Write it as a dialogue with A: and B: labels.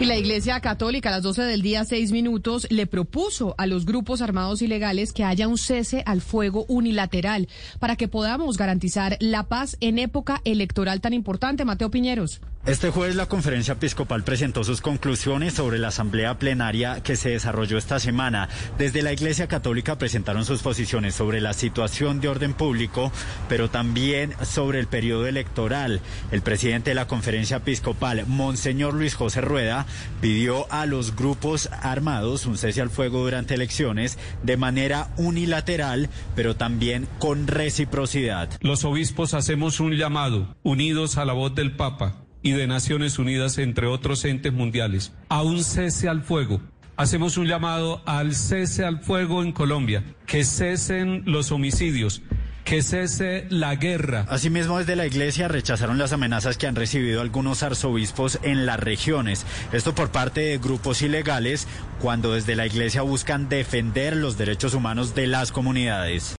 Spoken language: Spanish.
A: Y la Iglesia Católica a las 12 del día, seis minutos, le propuso a los grupos armados ilegales que haya un cese al fuego unilateral para que podamos garantizar la paz en época electoral tan importante. Mateo Piñeros.
B: Este jueves la conferencia episcopal presentó sus conclusiones sobre la asamblea plenaria que se desarrolló esta semana. Desde la Iglesia Católica presentaron sus posiciones sobre la situación de orden público, pero también sobre el periodo electoral. El presidente de la conferencia episcopal, Monseñor Luis José Rueda, pidió a los grupos armados un cese al fuego durante elecciones de manera unilateral, pero también con reciprocidad.
C: Los obispos hacemos un llamado, unidos a la voz del Papa y de Naciones Unidas, entre otros entes mundiales, a un cese al fuego. Hacemos un llamado al cese al fuego en Colombia, que cesen los homicidios, que cese la guerra.
B: Asimismo, desde la Iglesia rechazaron las amenazas que han recibido algunos arzobispos en las regiones. Esto por parte de grupos ilegales, cuando desde la Iglesia buscan defender los derechos humanos de las comunidades.